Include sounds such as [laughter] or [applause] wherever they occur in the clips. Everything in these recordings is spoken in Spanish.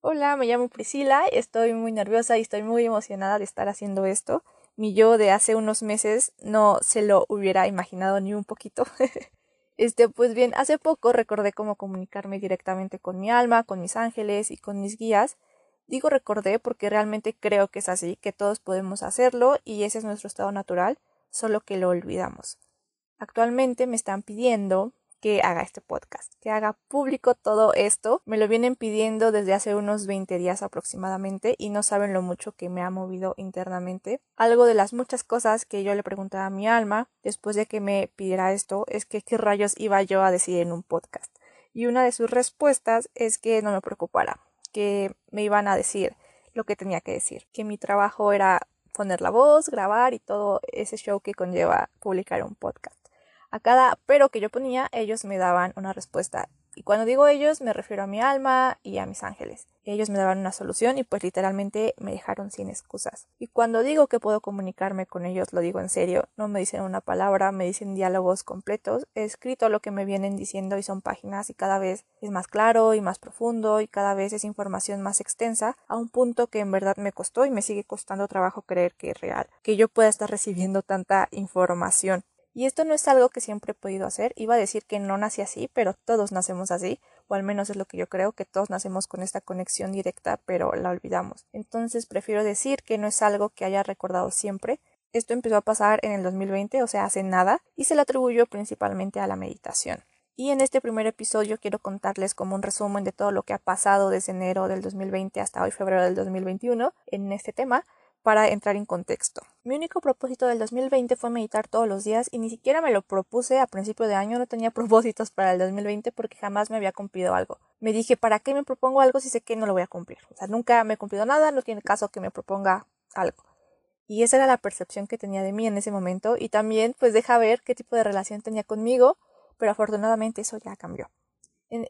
Hola, me llamo Priscila, estoy muy nerviosa y estoy muy emocionada de estar haciendo esto. Mi yo de hace unos meses no se lo hubiera imaginado ni un poquito. [laughs] este, pues bien, hace poco recordé cómo comunicarme directamente con mi alma, con mis ángeles y con mis guías. Digo recordé porque realmente creo que es así, que todos podemos hacerlo y ese es nuestro estado natural, solo que lo olvidamos. Actualmente me están pidiendo que haga este podcast, que haga público todo esto. Me lo vienen pidiendo desde hace unos 20 días aproximadamente y no saben lo mucho que me ha movido internamente. Algo de las muchas cosas que yo le preguntaba a mi alma después de que me pidiera esto es que qué rayos iba yo a decir en un podcast. Y una de sus respuestas es que no me preocupara, que me iban a decir lo que tenía que decir, que mi trabajo era poner la voz, grabar y todo ese show que conlleva publicar un podcast. A cada pero que yo ponía, ellos me daban una respuesta. Y cuando digo ellos, me refiero a mi alma y a mis ángeles. Ellos me daban una solución y pues literalmente me dejaron sin excusas. Y cuando digo que puedo comunicarme con ellos, lo digo en serio. No me dicen una palabra, me dicen diálogos completos. He escrito lo que me vienen diciendo y son páginas y cada vez es más claro y más profundo y cada vez es información más extensa a un punto que en verdad me costó y me sigue costando trabajo creer que es real. Que yo pueda estar recibiendo tanta información. Y esto no es algo que siempre he podido hacer. Iba a decir que no nací así, pero todos nacemos así, o al menos es lo que yo creo, que todos nacemos con esta conexión directa, pero la olvidamos. Entonces prefiero decir que no es algo que haya recordado siempre. Esto empezó a pasar en el 2020, o sea, hace nada, y se lo atribuyo principalmente a la meditación. Y en este primer episodio quiero contarles como un resumen de todo lo que ha pasado desde enero del 2020 hasta hoy febrero del 2021 en este tema para entrar en contexto. Mi único propósito del 2020 fue meditar todos los días y ni siquiera me lo propuse a principio de año, no tenía [laughs] propósitos para el 2020 porque jamás me había cumplido algo. Me dije, ¿para qué me propongo algo si sé que no lo voy a cumplir? O sea, nunca me he cumplido nada, no tiene caso que me proponga algo. Y esa era la percepción que tenía de mí en ese momento y también pues deja ver qué tipo de relación tenía conmigo, pero afortunadamente eso ya cambió.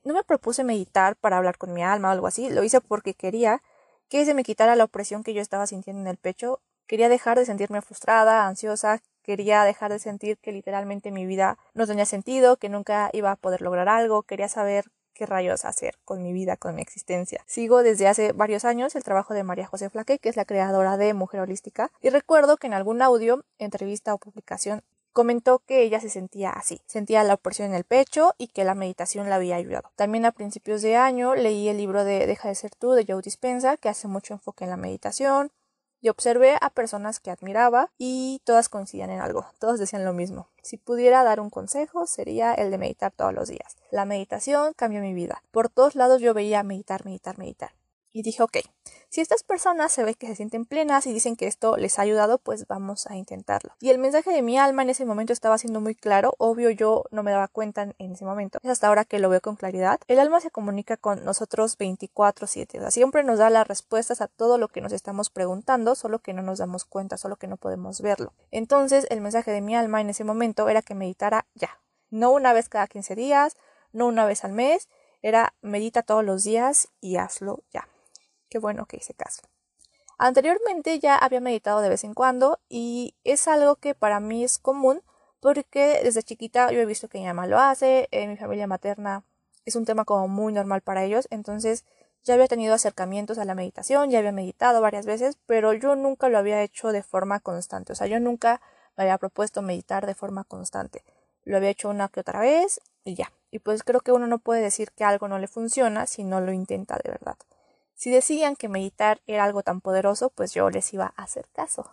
No me propuse meditar para hablar con mi alma o algo así, lo hice porque quería que se me quitara la opresión que yo estaba sintiendo en el pecho. Quería dejar de sentirme frustrada, ansiosa, quería dejar de sentir que literalmente mi vida no tenía sentido, que nunca iba a poder lograr algo, quería saber qué rayos hacer con mi vida, con mi existencia. Sigo desde hace varios años el trabajo de María José Flaque, que es la creadora de Mujer Holística, y recuerdo que en algún audio, entrevista o publicación comentó que ella se sentía así, sentía la opresión en el pecho y que la meditación la había ayudado. También a principios de año leí el libro de Deja de ser tú de Joe Dispenza, que hace mucho enfoque en la meditación, y observé a personas que admiraba y todas coincidían en algo, todos decían lo mismo. Si pudiera dar un consejo sería el de meditar todos los días. La meditación cambió mi vida. Por todos lados yo veía meditar, meditar, meditar. Y dije, ok, si estas personas se ve que se sienten plenas y dicen que esto les ha ayudado, pues vamos a intentarlo. Y el mensaje de mi alma en ese momento estaba siendo muy claro, obvio yo no me daba cuenta en ese momento, es hasta ahora que lo veo con claridad. El alma se comunica con nosotros 24/7, o siempre nos da las respuestas a todo lo que nos estamos preguntando, solo que no nos damos cuenta, solo que no podemos verlo. Entonces, el mensaje de mi alma en ese momento era que meditara ya, no una vez cada 15 días, no una vez al mes, era medita todos los días y hazlo ya. Qué bueno que hice caso. Anteriormente ya había meditado de vez en cuando y es algo que para mí es común porque desde chiquita yo he visto que mi mamá lo hace, en mi familia materna es un tema como muy normal para ellos, entonces ya había tenido acercamientos a la meditación, ya había meditado varias veces, pero yo nunca lo había hecho de forma constante, o sea, yo nunca me había propuesto meditar de forma constante. Lo había hecho una que otra vez y ya. Y pues creo que uno no puede decir que algo no le funciona si no lo intenta de verdad. Si decían que meditar era algo tan poderoso, pues yo les iba a hacer caso.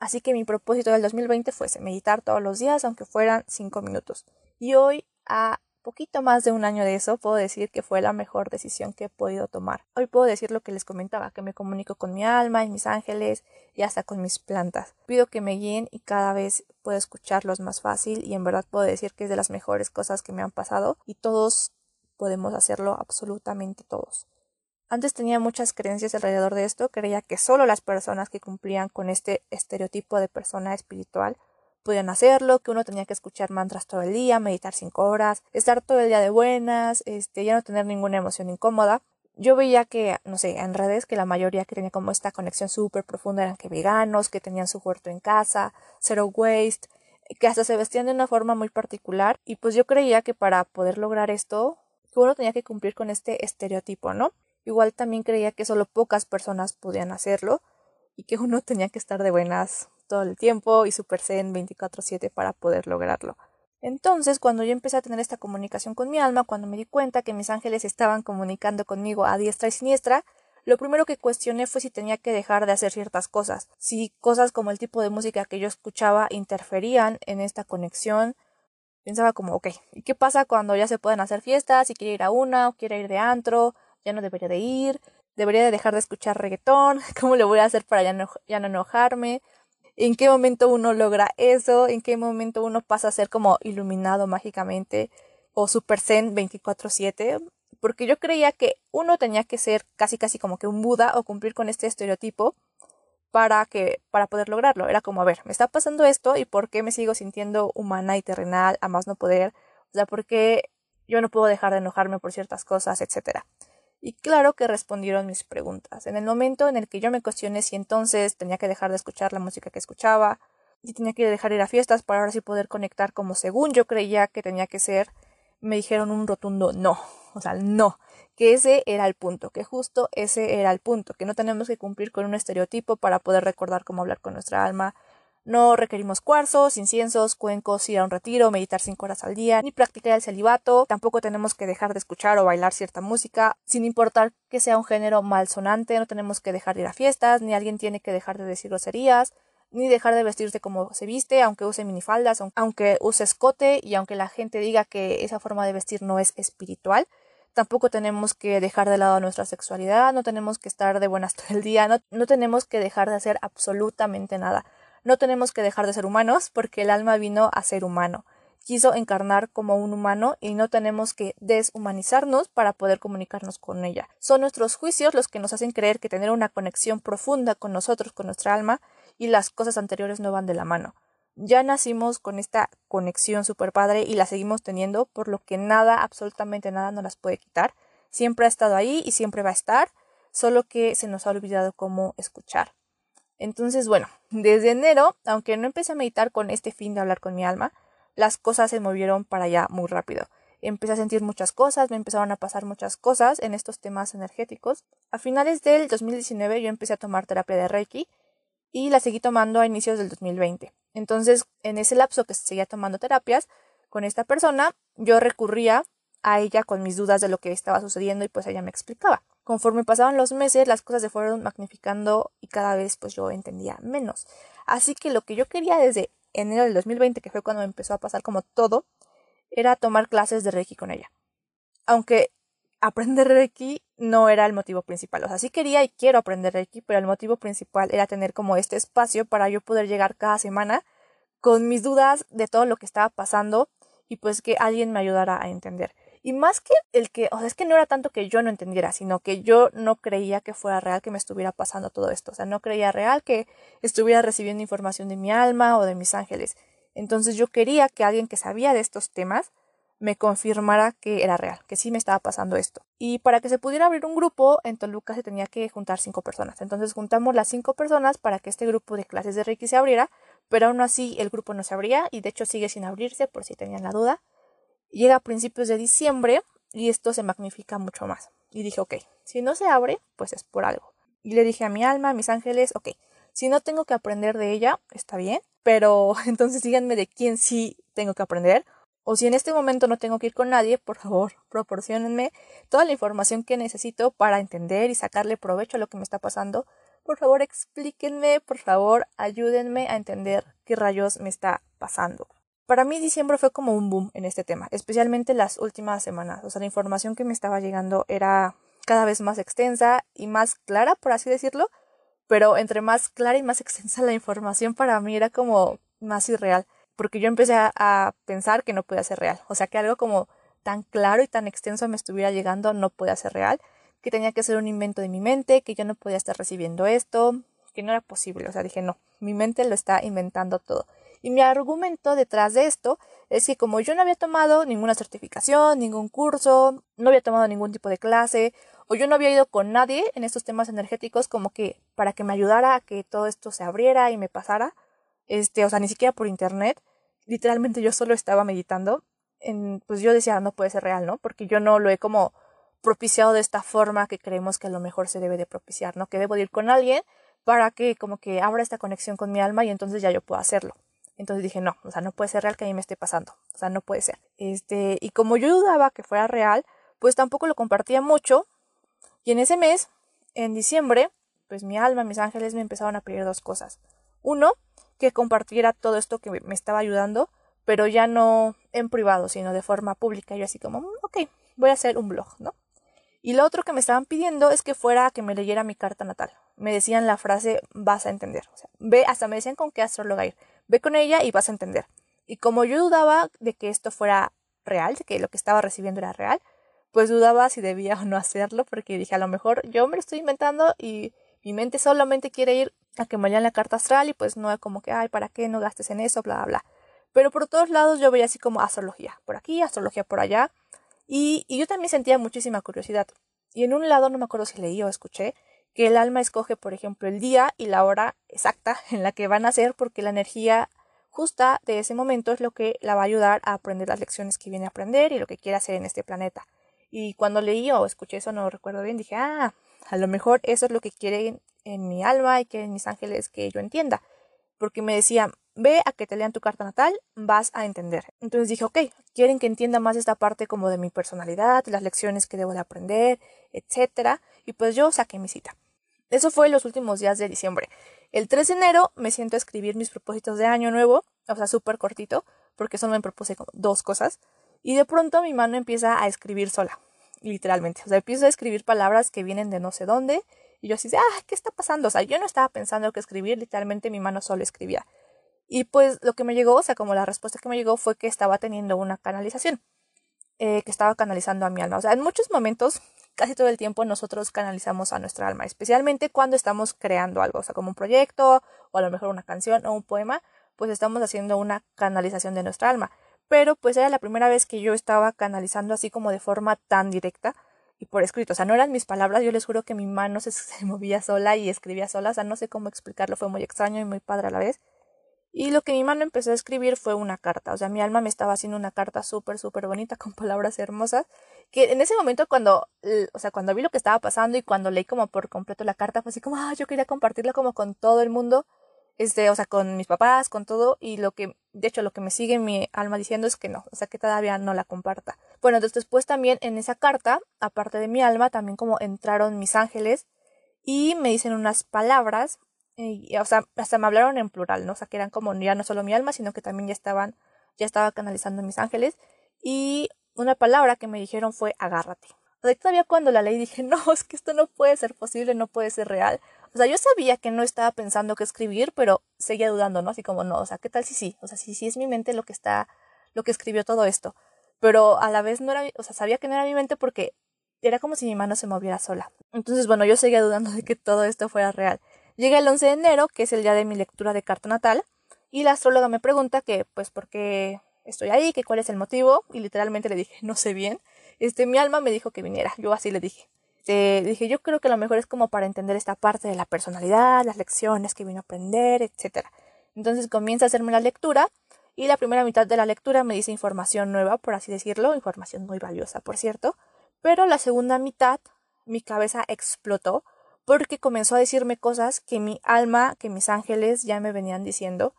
Así que mi propósito del 2020 fuese meditar todos los días, aunque fueran cinco minutos. Y hoy, a poquito más de un año de eso, puedo decir que fue la mejor decisión que he podido tomar. Hoy puedo decir lo que les comentaba, que me comunico con mi alma y mis ángeles y hasta con mis plantas. Pido que me guíen y cada vez puedo escucharlos más fácil y en verdad puedo decir que es de las mejores cosas que me han pasado y todos podemos hacerlo, absolutamente todos. Antes tenía muchas creencias alrededor de esto, creía que solo las personas que cumplían con este estereotipo de persona espiritual podían hacerlo, que uno tenía que escuchar mantras todo el día, meditar cinco horas, estar todo el día de buenas, este, ya no tener ninguna emoción incómoda. Yo veía que, no sé, en redes que la mayoría que tenía como esta conexión súper profunda eran que veganos, que tenían su huerto en casa, zero waste, que hasta se vestían de una forma muy particular y pues yo creía que para poder lograr esto, uno tenía que cumplir con este estereotipo, ¿no? Igual también creía que solo pocas personas podían hacerlo y que uno [laughs] tenía que estar de buenas todo el tiempo y super zen 24/7 para poder lograrlo. Entonces, cuando yo empecé a tener esta comunicación con mi alma, cuando me di cuenta que mis ángeles estaban comunicando conmigo a diestra y siniestra, lo primero que cuestioné fue si tenía que dejar de hacer ciertas cosas, si cosas como el tipo de música que yo escuchaba interferían en esta conexión. Pensaba como, ok, ¿y qué pasa cuando ya se pueden hacer fiestas? Si quiere ir a una o quiere ir de antro, ya no debería de ir, debería de dejar de escuchar reggaetón, [laughs] ¿cómo le voy a hacer para ya no, ya no enojarme? en qué momento uno logra eso, en qué momento uno pasa a ser como iluminado mágicamente o super zen 24/7, porque yo creía que uno tenía que ser casi casi como que un Buda o cumplir con este estereotipo para que para poder lograrlo. Era como, a ver, me está pasando esto y por qué me sigo sintiendo humana y terrenal a más no poder, o sea, por qué yo no puedo dejar de enojarme por ciertas cosas, etcétera. Y claro que respondieron mis preguntas. En el momento en el que yo me cuestioné si entonces tenía que dejar de escuchar la música que escuchaba, si tenía que dejar ir a fiestas para ahora sí poder conectar como según yo creía que tenía que ser, me dijeron un rotundo no. O sea, no. Que ese era el punto, que justo ese era el punto, que no tenemos que cumplir con un estereotipo para poder recordar cómo hablar con nuestra alma, no requerimos cuarzos, inciensos, cuencos, ir a un retiro, meditar cinco horas al día, ni practicar el celibato. Tampoco tenemos que dejar de escuchar o bailar cierta música, sin importar que sea un género malsonante. No tenemos que dejar de ir a fiestas, ni alguien tiene que dejar de decir groserías, ni dejar de vestirse como se viste, aunque use minifaldas, aunque use escote y aunque la gente diga que esa forma de vestir no es espiritual. Tampoco tenemos que dejar de lado nuestra sexualidad, no tenemos que estar de buenas [laughs] todo el día, no, no tenemos que dejar de hacer absolutamente nada. No tenemos que dejar de ser humanos porque el alma vino a ser humano. Quiso encarnar como un humano y no tenemos que deshumanizarnos para poder comunicarnos con ella. Son nuestros juicios los que nos hacen creer que tener una conexión profunda con nosotros, con nuestra alma, y las cosas anteriores no van de la mano. Ya nacimos con esta conexión super padre y la seguimos teniendo, por lo que nada, absolutamente nada nos las puede quitar. Siempre ha estado ahí y siempre va a estar, solo que se nos ha olvidado cómo escuchar. Entonces, bueno, desde enero, aunque no empecé a meditar con este fin de hablar con mi alma, las cosas se movieron para allá muy rápido. Empecé a sentir muchas cosas, me empezaron a pasar muchas cosas en estos temas energéticos. A finales del 2019 yo empecé a tomar terapia de Reiki y la seguí tomando a inicios del 2020. Entonces, en ese lapso que seguía tomando terapias con esta persona, yo recurría a ella con mis dudas de lo que estaba sucediendo y pues ella me explicaba. Conforme pasaban los meses, las cosas se fueron magnificando y cada vez pues yo entendía menos. Así que lo que yo quería desde enero del 2020, que fue cuando empezó a pasar como todo, era tomar clases de Reiki con ella. Aunque aprender Reiki no era el motivo principal. O sea, sí quería y quiero aprender Reiki, pero el motivo principal era tener como este espacio para yo poder llegar cada semana con mis dudas de todo lo que estaba pasando y pues que alguien me ayudara a entender. Y más que el que, o sea, es que no era tanto que yo no entendiera, sino que yo no creía que fuera real que me estuviera pasando todo esto. O sea, no creía real que estuviera recibiendo información de mi alma o de mis ángeles. Entonces yo quería que alguien que sabía de estos temas me confirmara que era real, que sí me estaba pasando esto. Y para que se pudiera abrir un grupo, en Toluca se tenía que juntar cinco personas. Entonces juntamos las cinco personas para que este grupo de clases de Reiki se abriera, pero aún así el grupo no se abría y de hecho sigue sin abrirse por si tenían la duda. Llega a principios de diciembre y esto se magnifica mucho más. Y dije, ok, si no se abre, pues es por algo. Y le dije a mi alma, a mis ángeles, ok, si no tengo que aprender de ella, está bien, pero [laughs] entonces díganme de quién sí tengo que aprender. O si en este momento no tengo que ir con nadie, por favor, [laughs] proporcionenme toda la información que necesito para entender y sacarle provecho a lo que me está pasando. Por favor, explíquenme, por favor, ayúdenme a entender qué rayos me está pasando. Para mí diciembre fue como un boom en este tema, especialmente las últimas semanas. O sea, la información que me estaba llegando era cada vez más extensa y más clara, por así decirlo, pero entre más clara y más extensa la información para mí era como más irreal, porque yo empecé a, pensar que no podía ser real. O sea, que algo como tan claro y tan extenso me estuviera llegando no podía ser real, que tenía que ser un invento de mi mente, que yo no podía estar recibiendo esto, que no era posible. O sea, dije, no, mi mente lo está inventando todo. Y mi argumento detrás de esto es que como yo no había tomado ninguna certificación, ningún curso, no había tomado ningún tipo de clase, o yo no había ido con nadie en estos temas energéticos como que para que me ayudara a que todo esto se abriera y me pasara, este, o sea, ni siquiera por internet, literalmente yo solo estaba meditando, en, pues yo decía, no puede ser real, ¿no? Porque yo no lo he como propiciado de esta forma que creemos que a lo mejor se debe de propiciar, ¿no? Que debo de ir con alguien para que como que abra esta conexión con mi alma y entonces ya yo puedo hacerlo. Entonces dije, no, o sea, no puede ser real que a mí me esté pasando. O sea, no puede ser. Este, y como yo dudaba que fuera real, pues tampoco lo compartía mucho. Y en ese mes, en diciembre, pues mi alma, mis ángeles me empezaron a pedir dos cosas. Uno, que compartiera todo esto que me estaba ayudando, pero ya no en privado, sino de forma pública. Yo así como, ok, voy a hacer un blog, ¿no? Y lo otro que me estaban pidiendo es que fuera a que me leyera mi carta natal. Me decían la frase, vas a entender. O sea, ve, hasta me decían con qué astróloga ir. Ve con ella y vas a entender. Y como yo dudaba de que esto fuera real, de que lo que estaba recibiendo era real, pues dudaba si debía o no hacerlo, porque dije, a lo mejor yo me lo estoy inventando y mi mente solamente quiere ir a que me la carta astral y pues no es como que, ay, ¿para qué no gastes en eso? Bla, bla, bla. Pero por todos lados yo veía así como astrología, por aquí, astrología por allá. Y yo también sentía muchísima curiosidad. Y en un lado, no me acuerdo si leí o escuché, que el alma escoge, por ejemplo, el día y la hora exacta [laughs] en la que van a ser, porque la energía justa de ese momento es lo que la va a ayudar a aprender las lecciones que viene a aprender y lo que quiere hacer en este planeta. Y cuando leí o escuché eso, no recuerdo bien, dije, ah, a lo mejor eso es lo que quieren en mi alma y que mis ángeles que yo entienda. Porque me decía, ve a que te lean tu carta natal, vas a entender. Entonces dije, ok, quieren que entienda más esta parte como de mi personalidad, las lecciones que debo de aprender, etcétera. Y pues yo saqué mi cita. Eso fue los últimos días de diciembre. El 3 de enero me siento a escribir mis propósitos de año nuevo, o sea, súper cortito, porque solo me propuse dos cosas. Y de pronto mi mano empieza a escribir sola, literalmente. O sea, empiezo a escribir palabras que vienen de no sé dónde. Y yo así, ah, ¿qué está pasando? O sea, yo no estaba pensando que escribir, literalmente mi mano solo escribía. Y pues lo que me llegó, o sea, como la respuesta que me llegó fue que estaba teniendo una canalización, eh, que estaba canalizando a mi alma. O sea, en muchos momentos, casi todo el tiempo, nosotros canalizamos a nuestra alma, especialmente cuando estamos creando algo, o sea, como un proyecto, o a lo mejor una canción o un poema, pues estamos haciendo una canalización de nuestra alma. Pero pues era la primera vez que yo estaba canalizando así como de forma tan directa y por escrito. O sea, no eran mis palabras, yo les juro que mi mano se, [laughs] movía sola y escribía sola. O sea, no sé cómo explicarlo, fue muy extraño y muy padre a la vez. Y lo que mi mano empezó a escribir fue una carta. O sea, mi alma me estaba haciendo una carta súper, súper bonita [laughs] con palabras hermosas. Que en ese momento cuando, o sea, cuando vi lo que estaba pasando y cuando leí como por completo la carta, fue así como, ah, yo quería compartirla como con todo el mundo. Este, o sea, con mis papás, con todo. Y lo que, de hecho, lo que me sigue mi alma diciendo es que no. O sea, que todavía no la comparta. Bueno, entonces después también en esa carta, aparte de mi alma, también como entraron mis ángeles y me dicen unas palabras o sea, hasta me hablaron en plural, ¿no? O sea, que eran como ya no solo mi alma, sino que también ya estaban, ya estaba canalizando mis ángeles. Y una palabra que me dijeron fue agárrate. O sea, todavía cuando la leí dije, [laughs] no, es que esto no puede ser posible, no puede ser real. O sea, yo sabía que no estaba pensando qué escribir, pero seguía dudando, ¿no? Así como, no, o sea, ¿qué tal si sí? O sea, si sí es mi mente lo que está, lo que escribió todo esto. Pero a la vez no era, o sea, sabía que no era mi mente porque era como si mi mano se moviera sola. Entonces, bueno, yo seguía dudando de que todo esto fuera real. Llega el 11 de enero, que es el día de mi lectura de carta natal, y la astróloga me pregunta que, pues, por qué estoy ahí, que cuál es el motivo, y literalmente le dije, no sé bien. Este, mi alma me dijo que viniera, yo así le dije. Este, dije, yo creo que lo mejor es como para entender esta parte de la personalidad, las lecciones que vino a aprender, etc. Entonces comienza a hacerme la lectura, y la primera mitad de la lectura me dice información nueva, por así decirlo, información muy valiosa, por cierto. Pero la segunda mitad, mi cabeza explotó porque comenzó a decirme cosas que mi alma, que mis ángeles ya me venían diciendo,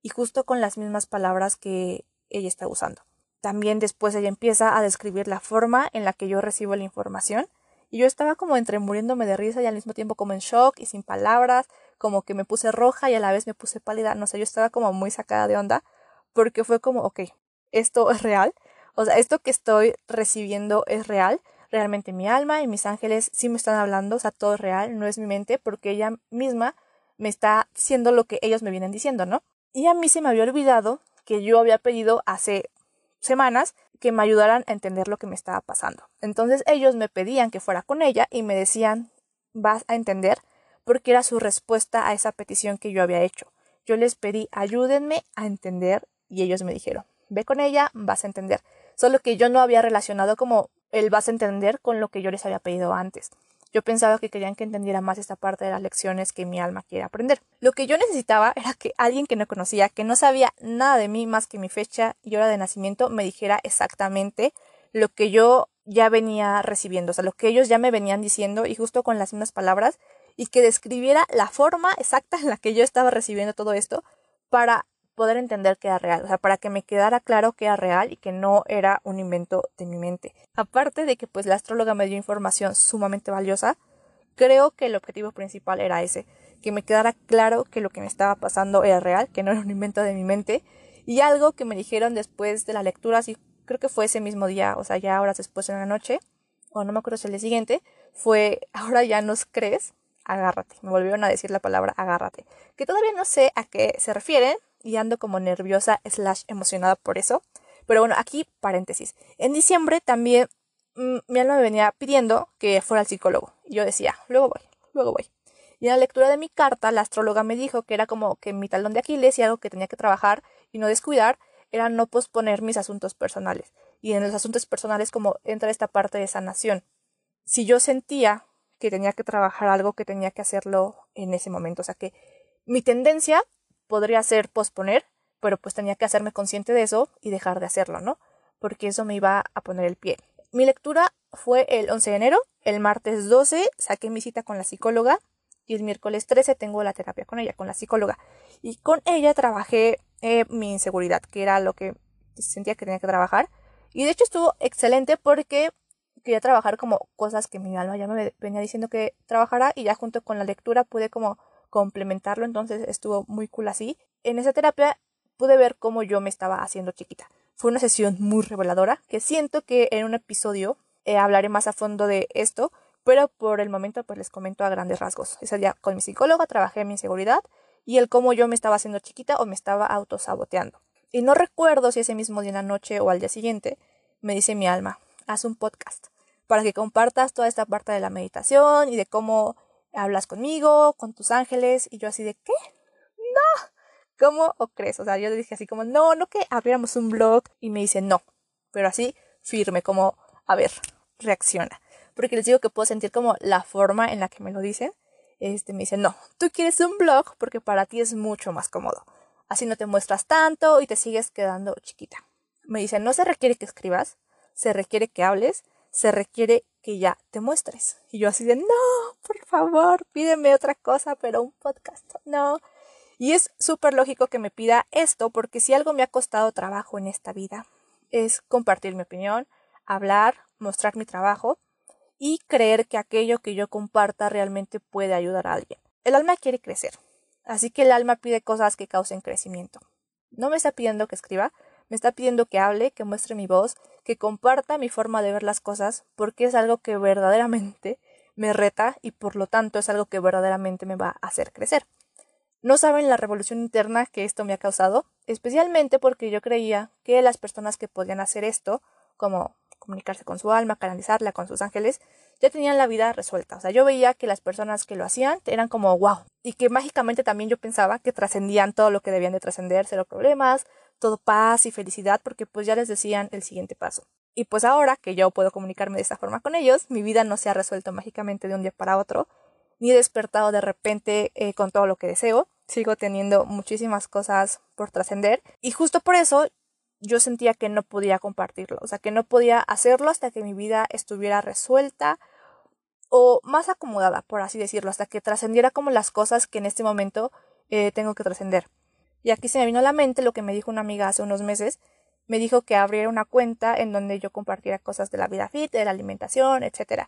y justo con las mismas palabras que ella está usando. También después ella empieza a describir la forma en la que yo recibo la información, y yo estaba como entre muriéndome de risa y al mismo tiempo como en shock y sin palabras, como que me puse roja y a la vez me puse pálida, no sé, yo estaba como muy sacada de onda, porque fue como, ok, esto es real, o sea, esto que estoy recibiendo es real, realmente mi alma y mis ángeles sí me están hablando, o sea, todo es real, no es mi mente, porque ella misma me está diciendo lo que ellos me vienen diciendo, ¿no? Y a mí se me había olvidado que yo había pedido hace semanas que me ayudaran a entender lo que me estaba pasando. Entonces ellos me pedían que fuera con ella y me decían, vas a entender, porque era su respuesta a esa petición que yo había hecho. Yo les pedí, ayúdenme a entender y ellos me dijeron, ve con ella, vas a entender. Solo que yo no había relacionado como él vas a entender con lo que yo les había pedido antes. Yo pensaba que querían que entendiera más esta parte de las lecciones que mi alma quiere aprender. Lo que yo necesitaba era que alguien que no conocía, que no sabía nada de mí más que mi fecha y hora de nacimiento, me dijera exactamente lo que yo ya venía recibiendo, o sea, lo que ellos ya me venían diciendo y justo con las mismas palabras y que describiera la forma exacta en la que yo estaba recibiendo todo esto para poder entender que era real, o sea, para que me quedara claro que era real y que no era un invento de mi mente. Aparte de que pues la astróloga me dio información sumamente valiosa, creo que el objetivo principal era ese, que me quedara claro que lo que me estaba pasando era real, que no era un invento de mi mente, y algo que me dijeron después de la lectura, así creo que fue ese mismo día, o sea, ya horas después en la noche, o no me acuerdo si el siguiente, fue, [laughs] ahora ya nos crees, agárrate. Me volvieron a decir la palabra agárrate, que todavía no sé a qué se refieren y ando como nerviosa slash emocionada por eso. Pero bueno, aquí paréntesis. En diciembre también mm, mi alma me venía pidiendo que fuera al psicólogo. Y yo decía, luego voy, luego voy. Y en la lectura de mi carta, la astróloga me dijo que era como que mi talón de Aquiles y algo que tenía que trabajar y no descuidar era no posponer mis asuntos personales. Y en los asuntos personales como entra esta parte de sanación. Si yo sentía que tenía que trabajar algo, que tenía que hacerlo en ese momento. O sea que mi tendencia podría ser posponer, pero pues tenía que hacerme consciente de eso y dejar de hacerlo, ¿no? Porque eso me iba a poner el pie. Mi lectura fue el 11 de enero, el martes 12 saqué mi cita con la psicóloga y el miércoles 13 tengo la terapia con ella, con la psicóloga. Y con ella trabajé eh, mi inseguridad, que era lo que sentía que tenía que trabajar. Y de hecho estuvo excelente porque quería trabajar como cosas que mi alma ya me venía diciendo que trabajara y ya junto con la lectura pude como complementarlo, entonces estuvo muy cool así. En esa terapia pude ver cómo yo me estaba haciendo chiquita. Fue una sesión muy reveladora que siento que en un episodio eh, hablaré más a fondo de esto, pero por el momento pues les comento a grandes rasgos. Ese día con mi psicóloga trabajé mi inseguridad y el cómo yo me estaba haciendo chiquita o me estaba autosaboteando. Y no recuerdo si ese mismo día en la noche o al día siguiente me dice mi alma, haz un podcast para que compartas toda esta parte de la meditación y de cómo hablas conmigo, con tus ángeles. Y yo así de, ¿qué? No. ¿Cómo o crees? O sea, yo le dije así como, no, no que abriéramos un blog. Y me dice, no. Pero así, firme, como, a ver, reacciona. Porque les digo que puedo sentir como la forma en la que me lo dicen. Este me dice, no, tú quieres un blog porque para ti es mucho más cómodo. Así no te muestras tanto y te sigues quedando chiquita. Me dice, no se requiere que escribas, se requiere que hables se requiere que ya te muestres. Y yo así de, no, por favor, pídeme otra cosa, pero un podcast, no. Y es súper lógico que me pida esto, porque si algo me ha costado trabajo en esta vida, es compartir mi opinión, hablar, mostrar mi trabajo y creer que aquello que yo comparta realmente puede ayudar a alguien. El alma quiere crecer, así que el alma pide cosas que causen crecimiento. No me está pidiendo que escriba, me está pidiendo que hable, que muestre mi voz, que comparta mi forma de ver las cosas, porque es algo que verdaderamente me reta y por lo tanto es algo que verdaderamente me va a hacer crecer. No saben la revolución interna que esto me ha causado, especialmente porque yo creía que las personas que podían hacer esto, como comunicarse con su alma, canalizarla con sus ángeles, ya tenían la vida resuelta. O sea, yo veía que las personas que lo hacían eran como wow. Y que mágicamente también yo pensaba que trascendían todo lo que debían de trascender, cero problemas, todo paz y felicidad porque pues ya les decían el siguiente paso. Y pues ahora que yo puedo comunicarme de esta forma con ellos, mi vida no se ha resuelto mágicamente de un día para otro, ni he despertado de repente eh, con todo lo que deseo. Sigo teniendo muchísimas cosas por trascender y justo por eso yo sentía que no podía compartirlo, o sea, que no podía hacerlo hasta que mi vida estuviera resuelta o más acomodada, por así decirlo, hasta que trascendiera como las cosas que en este momento eh, tengo que trascender. Y aquí se me vino a la mente lo que me dijo una amiga hace unos meses. Me dijo que abriera una cuenta en donde yo compartiera cosas de la vida fit, de la alimentación, etc.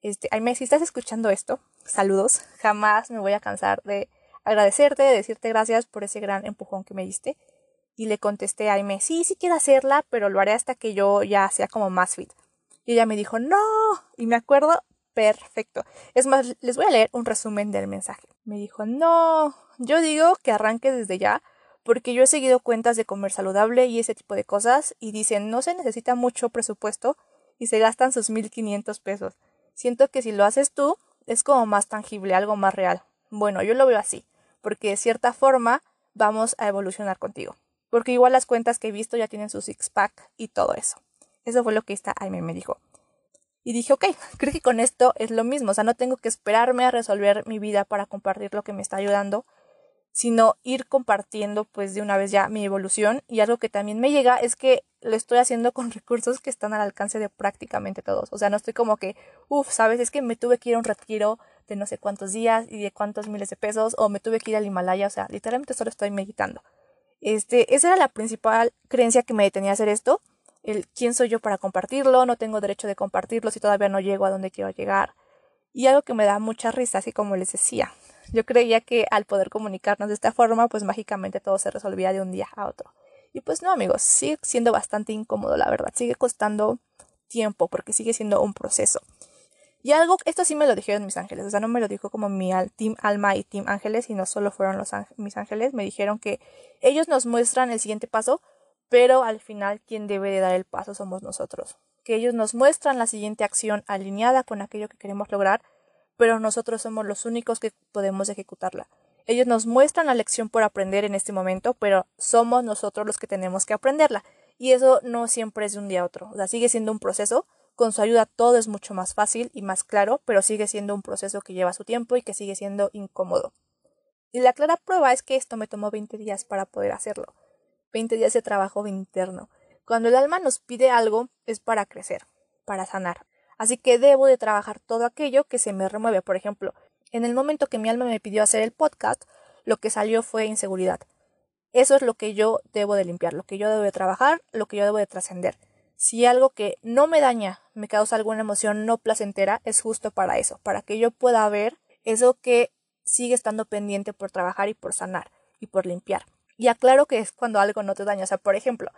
Este, Aime, si estás escuchando esto, saludos. Jamás me voy a cansar de agradecerte, de decirte gracias por ese gran empujón que me diste. Y le contesté a Aime, sí, sí quiero hacerla, pero lo haré hasta que yo ya sea como más fit. Y ella me dijo, no. Y me acuerdo perfecto. Es más, les voy a leer un resumen del mensaje. Me dijo, no, yo digo que arranque desde ya, porque yo he seguido cuentas de comer saludable y ese tipo de cosas, y dicen, no se necesita mucho presupuesto y se gastan sus 1500 pesos. Siento que si lo haces tú, es como más tangible, algo más real. Bueno, yo lo veo así, porque de cierta forma vamos a evolucionar contigo. Porque igual las cuentas que he visto ya tienen su six pack y todo eso. Eso fue lo que esta Aime me dijo. Y dije, ok, [laughs] creo que con esto es lo mismo, o sea, no tengo que esperarme a resolver mi vida para compartir lo que me está ayudando, sino ir compartiendo pues de una vez ya mi evolución. Y algo que también me llega es que lo estoy haciendo con [laughs] recursos que están al alcance de prácticamente todos. O sea, no estoy como que, uff, sabes, es que me tuve que ir a un retiro de no sé cuántos días y de cuántos miles de pesos, o me tuve que ir al Himalaya, o sea, literalmente solo estoy meditando. Este, esa era la principal creencia que me detenía a hacer esto, el quién soy yo para compartirlo, no tengo derecho de compartirlo si todavía no llego a donde quiero llegar. Y algo que me da mucha risa, así como les decía, yo creía que al poder comunicarnos de esta forma, pues mágicamente todo se resolvía de un día a otro. Y pues no, amigos, sigue siendo bastante incómodo, la verdad. Sigue costando tiempo porque sigue siendo un proceso. Y algo, esto sí me lo dijeron mis ángeles, o sea, no me lo dijo como mi team alma y team ángeles, sino solo fueron los mis ángeles. Me dijeron que ellos nos muestran el siguiente paso, pero al final quien debe de dar el paso somos nosotros. Que ellos nos muestran la siguiente acción alineada con aquello que queremos lograr, pero nosotros somos los únicos que podemos ejecutarla. Ellos nos muestran la lección por aprender en este momento, pero somos nosotros los que tenemos que aprenderla. Y eso no siempre es de un día a otro. O sea, sigue siendo un proceso. Con su ayuda todo es mucho más fácil y más claro, pero sigue siendo un proceso que lleva su tiempo y que sigue siendo incómodo. Y la clara prueba es que esto me tomó 20 días para poder hacerlo. 20 días de trabajo interno. Cuando el alma nos pide algo es para crecer, para sanar. Así que debo de trabajar todo aquello que se me remueve. Por ejemplo, en el momento que mi alma me pidió hacer el podcast, lo que salió fue inseguridad. Eso es lo que yo debo de limpiar, lo que yo debo de trabajar, lo que yo debo de trascender. Si algo que no me daña me causa alguna emoción no placentera, es justo para eso, para que yo pueda ver eso que sigue estando pendiente por trabajar y por sanar y por limpiar. Y aclaro que es cuando algo no te daña. O sea, por ejemplo,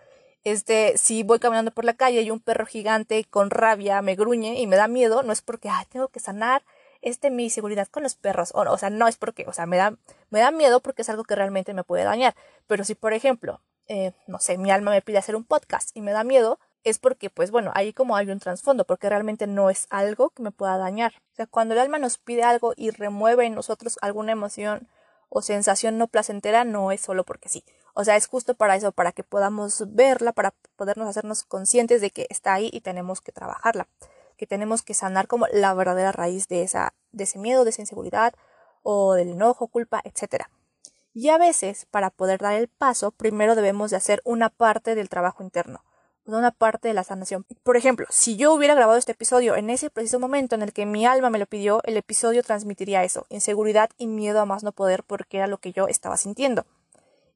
este, si voy caminando por la calle y un perro gigante con rabia me gruñe y me da miedo, no es porque, tengo que sanar este mi seguridad con los perros, o, o sea, no es porque, o sea, me da, me da miedo porque es algo que realmente me puede dañar, pero si, por ejemplo, eh, no sé, mi alma me pide hacer un podcast y me da miedo, es porque, pues bueno, ahí como hay un trasfondo, porque realmente no es algo que me pueda dañar. O sea, cuando el alma nos pide algo y remueve en nosotros alguna emoción o sensación no placentera, no es solo porque sí. O sea, es justo para eso, para que podamos verla, para podernos hacernos conscientes de que está ahí y tenemos que trabajarla, que tenemos que sanar como la verdadera raíz de, esa, de ese miedo, de esa inseguridad o del enojo, culpa, etc. Y a veces, para poder dar el paso, primero debemos de hacer una parte del trabajo interno, una parte de la sanación. Por ejemplo, si yo hubiera grabado este episodio en ese preciso momento en el que mi alma me lo pidió, el episodio transmitiría eso, inseguridad y miedo a más no poder porque era lo que yo estaba sintiendo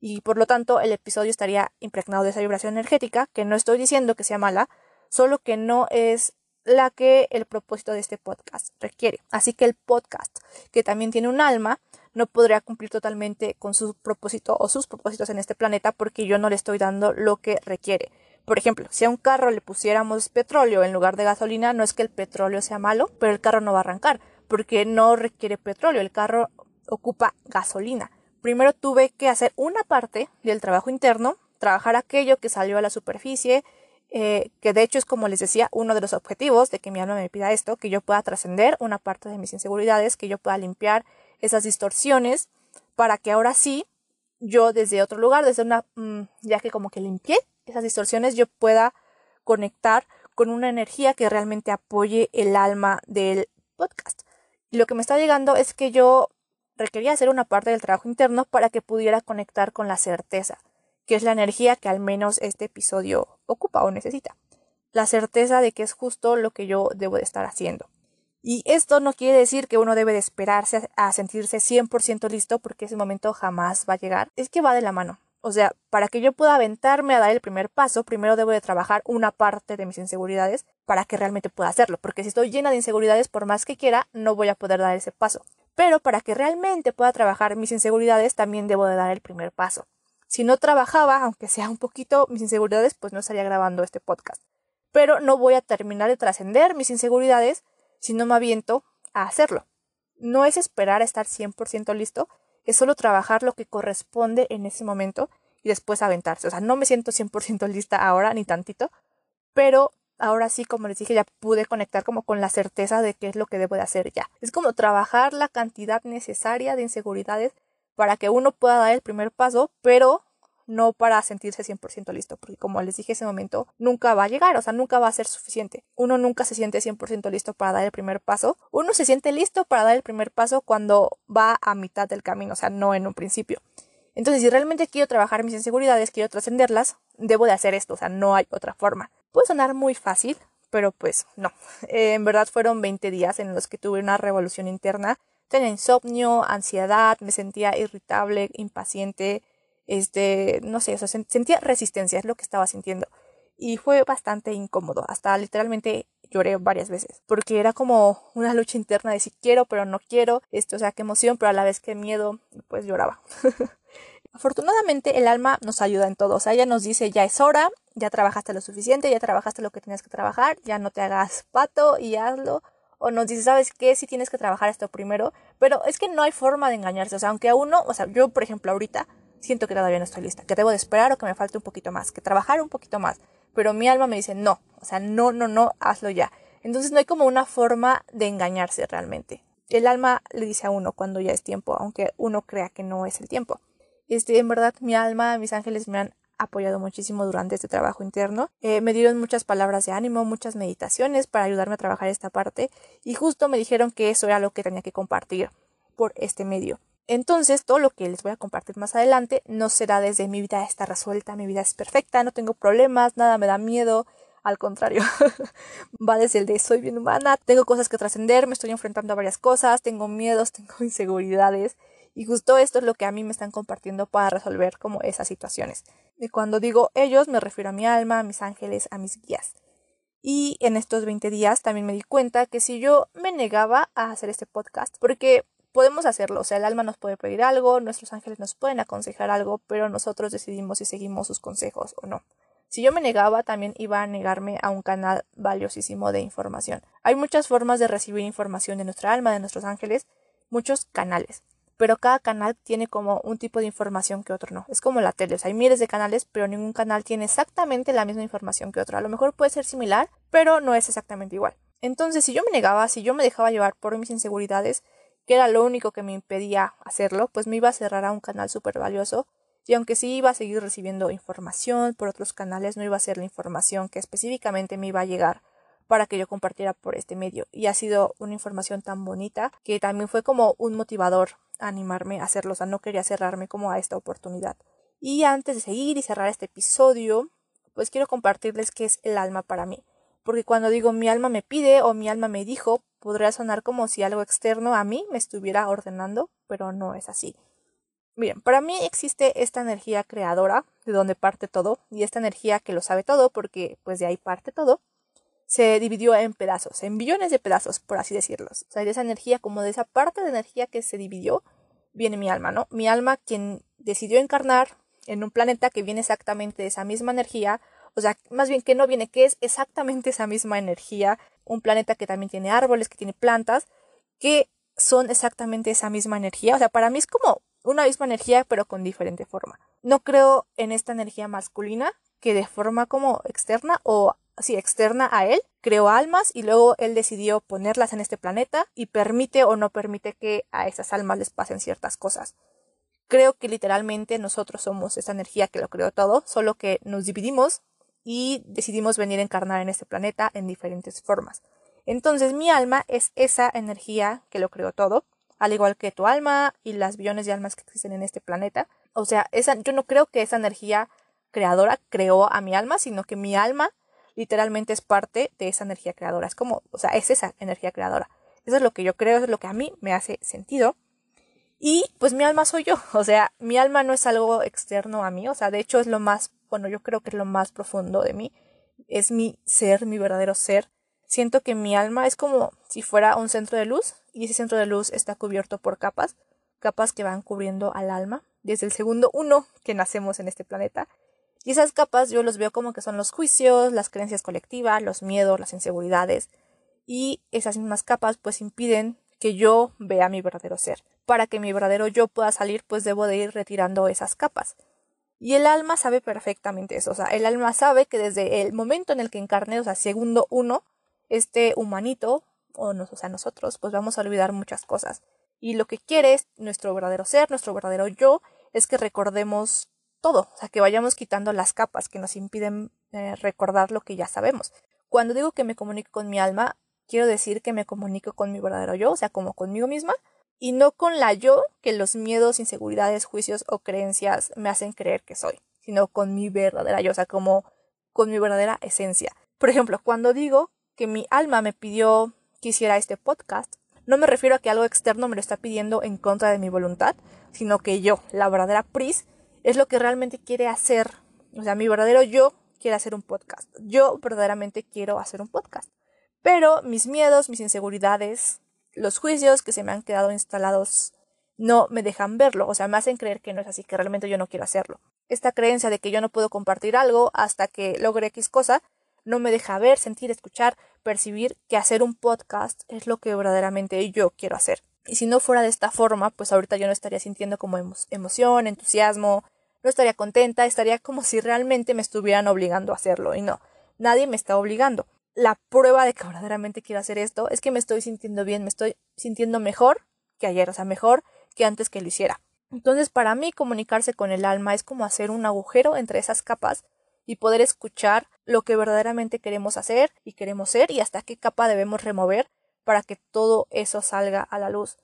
y por lo tanto el episodio estaría impregnado de esa vibración energética, que no estoy diciendo que sea mala, solo que no es la que el propósito de este podcast requiere. Así que el podcast, que también tiene un alma, no podría cumplir totalmente con su propósito o sus propósitos en este planeta porque yo no le estoy dando lo que requiere. Por ejemplo, si a un carro le pusiéramos petróleo en lugar de gasolina, no es que el petróleo sea malo, pero el carro no va a arrancar porque no requiere petróleo, el carro ocupa gasolina. Primero tuve que hacer una parte del trabajo interno, trabajar aquello que salió a la superficie, eh, que de hecho es como les decía, uno de los objetivos de que mi alma me pida esto, que yo pueda trascender una parte de mis inseguridades, que yo pueda limpiar esas distorsiones, para que ahora sí, yo desde otro lugar, desde una, mm, ya que como que limpié esas distorsiones, yo pueda conectar con una energía que realmente apoye el alma del podcast. Y lo que me está llegando es que yo requería hacer una parte del trabajo interno para que pudiera conectar con la certeza, que es la energía que al menos este episodio ocupa o necesita. La certeza de que es justo lo que yo debo de estar haciendo. Y esto no quiere decir que uno debe de esperarse a sentirse 100% listo porque ese momento jamás va a llegar. Es que va de la mano. O sea, para que yo pueda aventarme a dar el primer paso, primero debo de trabajar una parte de mis inseguridades para que realmente pueda hacerlo. Porque si estoy llena de inseguridades, por más que quiera, no voy a poder dar ese paso. Pero para que realmente pueda trabajar mis inseguridades, también debo de dar el primer paso. Si no trabajaba, aunque sea un poquito mis inseguridades, pues no estaría grabando este podcast. Pero no voy a terminar de trascender mis inseguridades si no me aviento a hacerlo. No es esperar a estar 100% listo, es solo trabajar lo que corresponde en ese momento y después aventarse. O sea, no me siento 100% lista ahora, ni tantito, pero ahora sí, como les dije, ya pude conectar como con la certeza de qué es lo que debo de hacer ya. Es como trabajar la cantidad necesaria de inseguridades para que uno pueda dar el primer paso, pero no para sentirse 100% listo, porque como les dije ese momento, nunca va a llegar, o sea, nunca va a ser suficiente. Uno nunca se siente 100% listo para dar el primer paso. Uno se siente listo para dar el primer paso cuando va a mitad del camino, o sea, no en un principio. Entonces, si realmente quiero trabajar mis inseguridades, quiero trascenderlas, debo de hacer esto, o sea, no hay otra forma. Puede sonar muy fácil, pero pues no. [laughs] Eh, en verdad fueron 20 días en los que tuve una revolución interna. Tenía insomnio, ansiedad, me sentía irritable, impaciente, este, no sé, o sea, sentía resistencia, es lo que estaba sintiendo. Y fue bastante incómodo, hasta literalmente lloré varias veces, porque era como una lucha interna de si quiero, pero no quiero, esto, o sea, qué emoción, pero a la vez qué miedo, pues lloraba. [laughs] Afortunadamente el alma nos ayuda en todo, o sea, ella nos dice ya es hora, ya trabajaste lo suficiente, ya trabajaste lo que tenías que trabajar, ya no te hagas pato y hazlo. O nos dice, ¿sabes qué? Si tienes que trabajar esto primero. Pero es que no hay forma de engañarse. O sea, aunque a uno, o sea, yo por ejemplo ahorita siento que todavía no estoy lista, que debo de esperar o que me falte un poquito más, que trabajar un poquito más. Pero mi alma me dice, no, o sea, no, no, no, hazlo ya. Entonces no hay como una forma de engañarse realmente. El alma le dice a uno cuando ya es tiempo, aunque uno crea que no es el tiempo. Este, en verdad, mi alma, mis ángeles me han apoyado muchísimo durante este trabajo interno. Eh, me dieron muchas palabras de ánimo, muchas meditaciones para ayudarme a trabajar esta parte y justo me dijeron que eso era lo que tenía que compartir por este medio. Entonces, todo lo que les voy a compartir más adelante no será desde mi vida está resuelta, mi vida es perfecta, no tengo problemas, nada me da miedo, al contrario, [laughs] va desde el de soy bien humana, tengo cosas que trascender, me estoy enfrentando a varias cosas, tengo miedos, [laughs] tengo inseguridades y justo esto es lo que a mí me están compartiendo para resolver como esas situaciones. Y cuando digo ellos me refiero a mi alma, a mis ángeles, a mis guías. Y en estos 20 días también me di cuenta que si yo me negaba a hacer este podcast, porque podemos hacerlo, o sea, el alma nos puede pedir algo, nuestros ángeles nos pueden aconsejar algo, pero nosotros decidimos si seguimos sus consejos o no. Si yo me negaba, también iba a negarme a un canal valiosísimo de información. Hay muchas formas de recibir información de nuestra alma, de nuestros ángeles, muchos canales pero cada canal tiene como un tipo de información que otro no. Es como la tele, hay miles de canales, pero ningún canal tiene exactamente la misma información que otro. A lo mejor puede ser similar, pero no es exactamente igual. Entonces, si yo me negaba, si yo me dejaba llevar por mis inseguridades, que era lo único que me impedía hacerlo, pues me iba a cerrar a un canal súper valioso. Y aunque sí iba a seguir recibiendo información por otros canales, no iba a ser la información que específicamente me iba a llegar para que yo compartiera por este medio. Y ha sido una información tan bonita que también fue como un motivador animarme a hacerlo, o sea, no quería cerrarme como a esta oportunidad. Y antes de seguir y cerrar este episodio, pues quiero compartirles qué es el alma para mí. Porque cuando digo mi alma me pide o mi alma me dijo, podría sonar como si algo externo a mí me estuviera ordenando, pero no es así. Bien, para mí existe esta energía creadora, de donde parte todo, y esta energía que lo sabe todo, porque pues de ahí parte todo, se dividió en pedazos, en billones de pedazos, por así decirlo. O sea, de esa energía, como de esa parte de energía que se dividió, viene mi alma, ¿no? Mi alma quien decidió encarnar en un planeta que viene exactamente de esa misma energía, o sea, más bien que no viene, que es exactamente esa misma energía, un planeta que también tiene árboles, que tiene plantas, que son exactamente esa misma energía. O sea, para mí es como una misma energía, pero con diferente forma. No creo en esta energía masculina que de forma como externa o sí, externa a él, creó almas y luego él decidió ponerlas en este planeta y permite o no permite que a esas almas les pasen ciertas cosas. Creo que literalmente nosotros somos esa energía que lo creó todo, solo que nos dividimos y decidimos venir a encarnar en este planeta en diferentes formas. Entonces mi alma es esa energía que lo creó todo, al igual que tu alma y las billones de almas que existen en este planeta. O sea, esa, yo no creo que esa energía creadora creó a mi alma, sino que mi alma literalmente es parte de esa energía creadora. Es como, o sea, es esa energía creadora. Eso es lo que yo creo, es lo que a mí me hace sentido. Y pues mi alma soy yo, [laughs] o sea, mi alma no es algo externo a mí, o sea, de hecho es lo más, bueno, yo creo que es lo más profundo de mí, es mi ser, mi verdadero ser. Siento que mi alma es como si fuera un centro de luz y ese centro de luz está cubierto por capas, capas que van cubriendo al alma desde el segundo uno que nacemos en este planeta y esas capas yo los veo como que son los juicios, las creencias colectivas, los miedos, las inseguridades. Y esas mismas capas pues impiden que yo vea mi verdadero ser. Para que mi verdadero yo pueda salir pues debo de ir retirando esas capas. Y el alma sabe perfectamente eso. O sea, el alma sabe que desde el momento en el que encarne, o sea, segundo uno, este humanito, o, o sea, nosotros, pues vamos a olvidar muchas cosas. Y lo que quiere es nuestro verdadero ser, nuestro verdadero yo, es que recordemos todo, o sea, que vayamos quitando las capas que nos impiden eh, recordar lo que ya sabemos. Cuando digo que me comunico con mi alma, quiero decir que me comunico con mi verdadero yo, o sea, como conmigo misma, y no con la yo que los miedos, inseguridades, juicios o creencias me hacen creer que soy. sino con mi verdadera yo, o sea, como con mi verdadera esencia. Por ejemplo, cuando digo que mi alma me pidió que hiciera este podcast, no me refiero a que algo externo me lo está pidiendo en contra de mi voluntad, sino que yo, la verdadera Pris, es lo que realmente quiere hacer. O sea, mi verdadero yo quiere hacer un podcast. Yo verdaderamente quiero hacer un podcast. Pero mis miedos, mis inseguridades, los juicios que se me han quedado instalados no me dejan verlo, o sea, me hacen creer que no es así, que realmente yo no quiero hacerlo. Esta creencia de que yo no puedo compartir algo hasta que logre X cosa no me deja ver, sentir, escuchar, percibir que hacer un podcast es lo que verdaderamente yo quiero hacer. Y si no fuera de esta forma, pues ahorita yo no estaría sintiendo como emoción, entusiasmo, no estaría contenta, estaría como si realmente me estuvieran obligando a hacerlo. Y no, nadie me está obligando. La prueba de que verdaderamente quiero hacer esto es que me estoy sintiendo bien, me estoy sintiendo mejor que ayer, o sea, mejor que antes que lo hiciera. Entonces, para mí, comunicarse con el alma es como hacer un agujero entre esas capas y poder escuchar lo que verdaderamente queremos hacer y queremos ser y hasta qué capa debemos remover para que todo eso salga a la luz.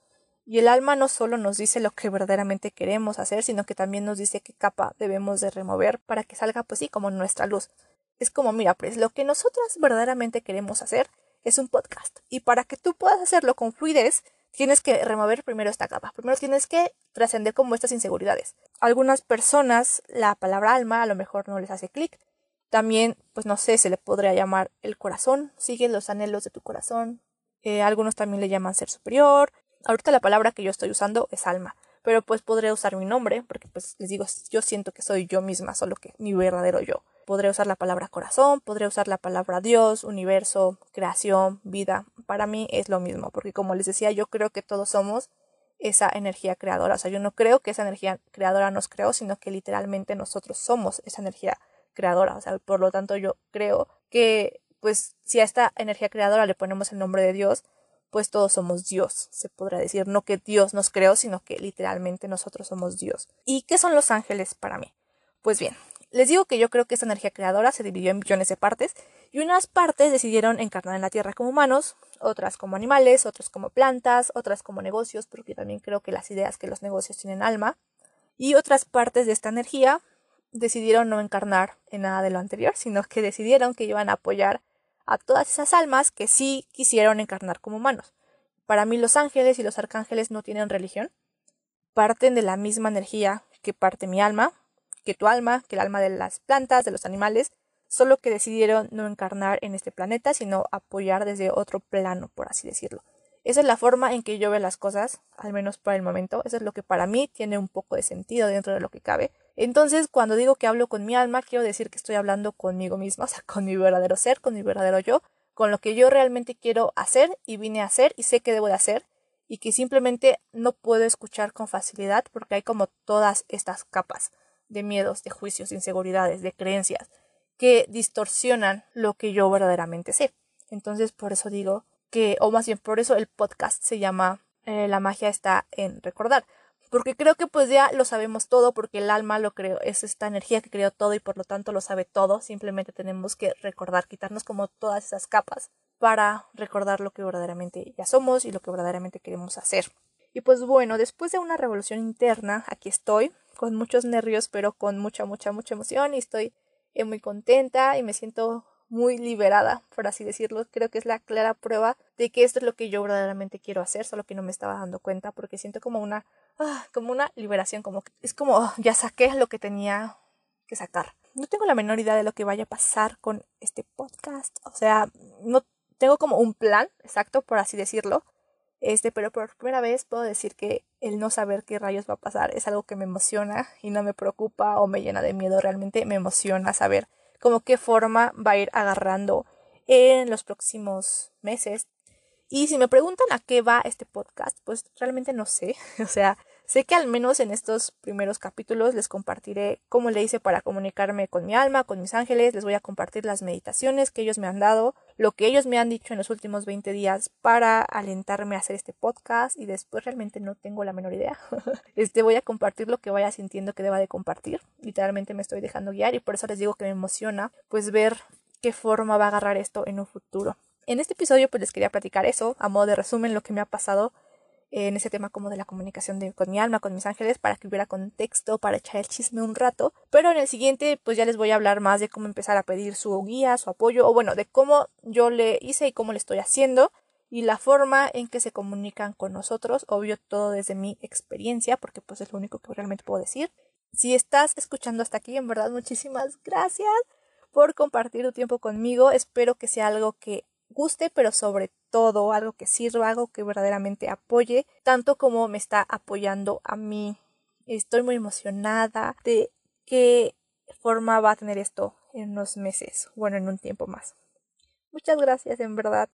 Y el alma no solo nos dice lo que verdaderamente queremos hacer, sino que también nos dice qué capa debemos de remover para que salga pues sí como nuestra luz. Es como, mira, pues lo que nosotras verdaderamente queremos hacer es un podcast. Y para que tú puedas hacerlo con fluidez, tienes que remover primero esta capa. Primero tienes que trascender como estas inseguridades. algunas personas la palabra alma a lo mejor no les hace clic. También, pues no sé, se le podría llamar el corazón. Sigue los anhelos de tu corazón. Eh, algunos también le llaman ser superior. Ahorita la palabra que yo estoy usando es alma. Pero pues podré usar mi nombre, porque pues les digo, yo siento que soy yo misma, solo que mi verdadero yo podré usar la palabra corazón, podré usar la palabra Dios, universo, creación, vida. Para mí es lo mismo, porque como les decía, yo creo que todos somos esa energía creadora. O sea, yo no creo que esa energía creadora nos creó, sino que literalmente nosotros somos esa energía creadora. O sea, por lo tanto, yo creo que, pues, si a esta energía creadora le ponemos el nombre de Dios, pues todos somos Dios, se podrá decir. No que Dios nos creó, sino que literalmente nosotros somos Dios. ¿Y qué son los ángeles para mí? Pues bien, les digo que yo creo que esta energía creadora se dividió en millones de partes y unas partes decidieron encarnar en la Tierra como humanos, otras como animales, otras como plantas, otras como negocios, porque también creo que las ideas que los negocios tienen alma, y otras partes de esta energía decidieron no encarnar en nada de lo anterior, sino que decidieron que iban a apoyar a todas esas almas que sí quisieron encarnar como humanos. Para mí los ángeles y los arcángeles no tienen religión, parten de la misma energía que parte mi alma, que tu alma, que el alma de las plantas, de los animales, solo que decidieron no encarnar en este planeta, sino apoyar desde otro plano, por así decirlo. Esa es la forma en que yo veo las cosas, al menos por el momento. Eso es lo que para mí tiene un poco de sentido dentro de lo que cabe. Entonces, cuando digo que hablo con mi alma, quiero decir que estoy hablando conmigo misma, [laughs] o sea, con mi verdadero ser, con mi verdadero yo, con lo que yo realmente quiero hacer y vine a hacer y sé que debo de hacer y que simplemente no puedo escuchar con facilidad porque hay como todas estas capas de miedos, de juicios, de inseguridades, de creencias que distorsionan lo que yo verdaderamente sé. Entonces, por eso digo que, o más bien por eso el podcast se llama eh, La magia está en recordar. Porque creo que pues ya lo sabemos todo, porque el alma lo creo, es esta energía que creó todo y por lo tanto lo sabe todo. Simplemente tenemos que recordar, quitarnos como todas esas capas para recordar lo que verdaderamente ya somos y lo que verdaderamente queremos hacer. Y pues bueno, después de una revolución interna, aquí estoy, con muchos nervios, pero con mucha, mucha, mucha emoción y estoy eh, muy contenta y me siento muy liberada, por así decirlo. Creo que es la clara prueba de que esto es lo que yo verdaderamente quiero hacer, solo que no me estaba dando cuenta porque siento como una, ah, como una liberación, como es como oh, ya saqué lo que tenía que sacar. No tengo la menor idea de lo que vaya a pasar con este podcast, o sea, no tengo como un plan exacto, por así decirlo. Este, pero por primera vez puedo decir que el no saber qué rayos va a pasar es algo que me emociona y no me preocupa o me llena de miedo. Realmente me emociona saber cómo qué forma va a ir agarrando en los próximos meses. Y si me preguntan a qué va este podcast, pues realmente no sé. [laughs] O sea, Sé que al menos en estos primeros capítulos les compartiré cómo le hice para comunicarme con mi alma, con mis ángeles, les voy a compartir las meditaciones que ellos me han dado, lo que ellos me han dicho en los últimos 20 días para alentarme a hacer este podcast y después realmente no tengo la menor idea. [laughs] este voy a compartir lo que vaya sintiendo que deba de compartir. Literalmente me estoy dejando guiar y por eso les digo que me emociona pues ver qué forma va a agarrar esto en un futuro. En este episodio pues les quería platicar eso, a modo de resumen lo que me ha pasado en ese tema como de la comunicación de, con mi alma, con mis ángeles, para que hubiera contexto, para echar el chisme un rato. Pero en el siguiente, pues ya les voy a hablar más de cómo empezar a pedir su guía, su apoyo, o bueno, de cómo yo le hice y cómo le estoy haciendo, y la forma en que se comunican con nosotros, obvio todo desde mi experiencia, porque pues es lo único que realmente puedo decir. Si estás escuchando hasta aquí, en verdad, muchísimas gracias por compartir tu tiempo conmigo. Espero que sea algo que guste, pero sobre todo algo que sirva, algo que verdaderamente apoye, tanto como me está apoyando a mí. Estoy muy emocionada de qué forma va a tener esto en unos meses, bueno, en un tiempo más. Muchas gracias, en verdad.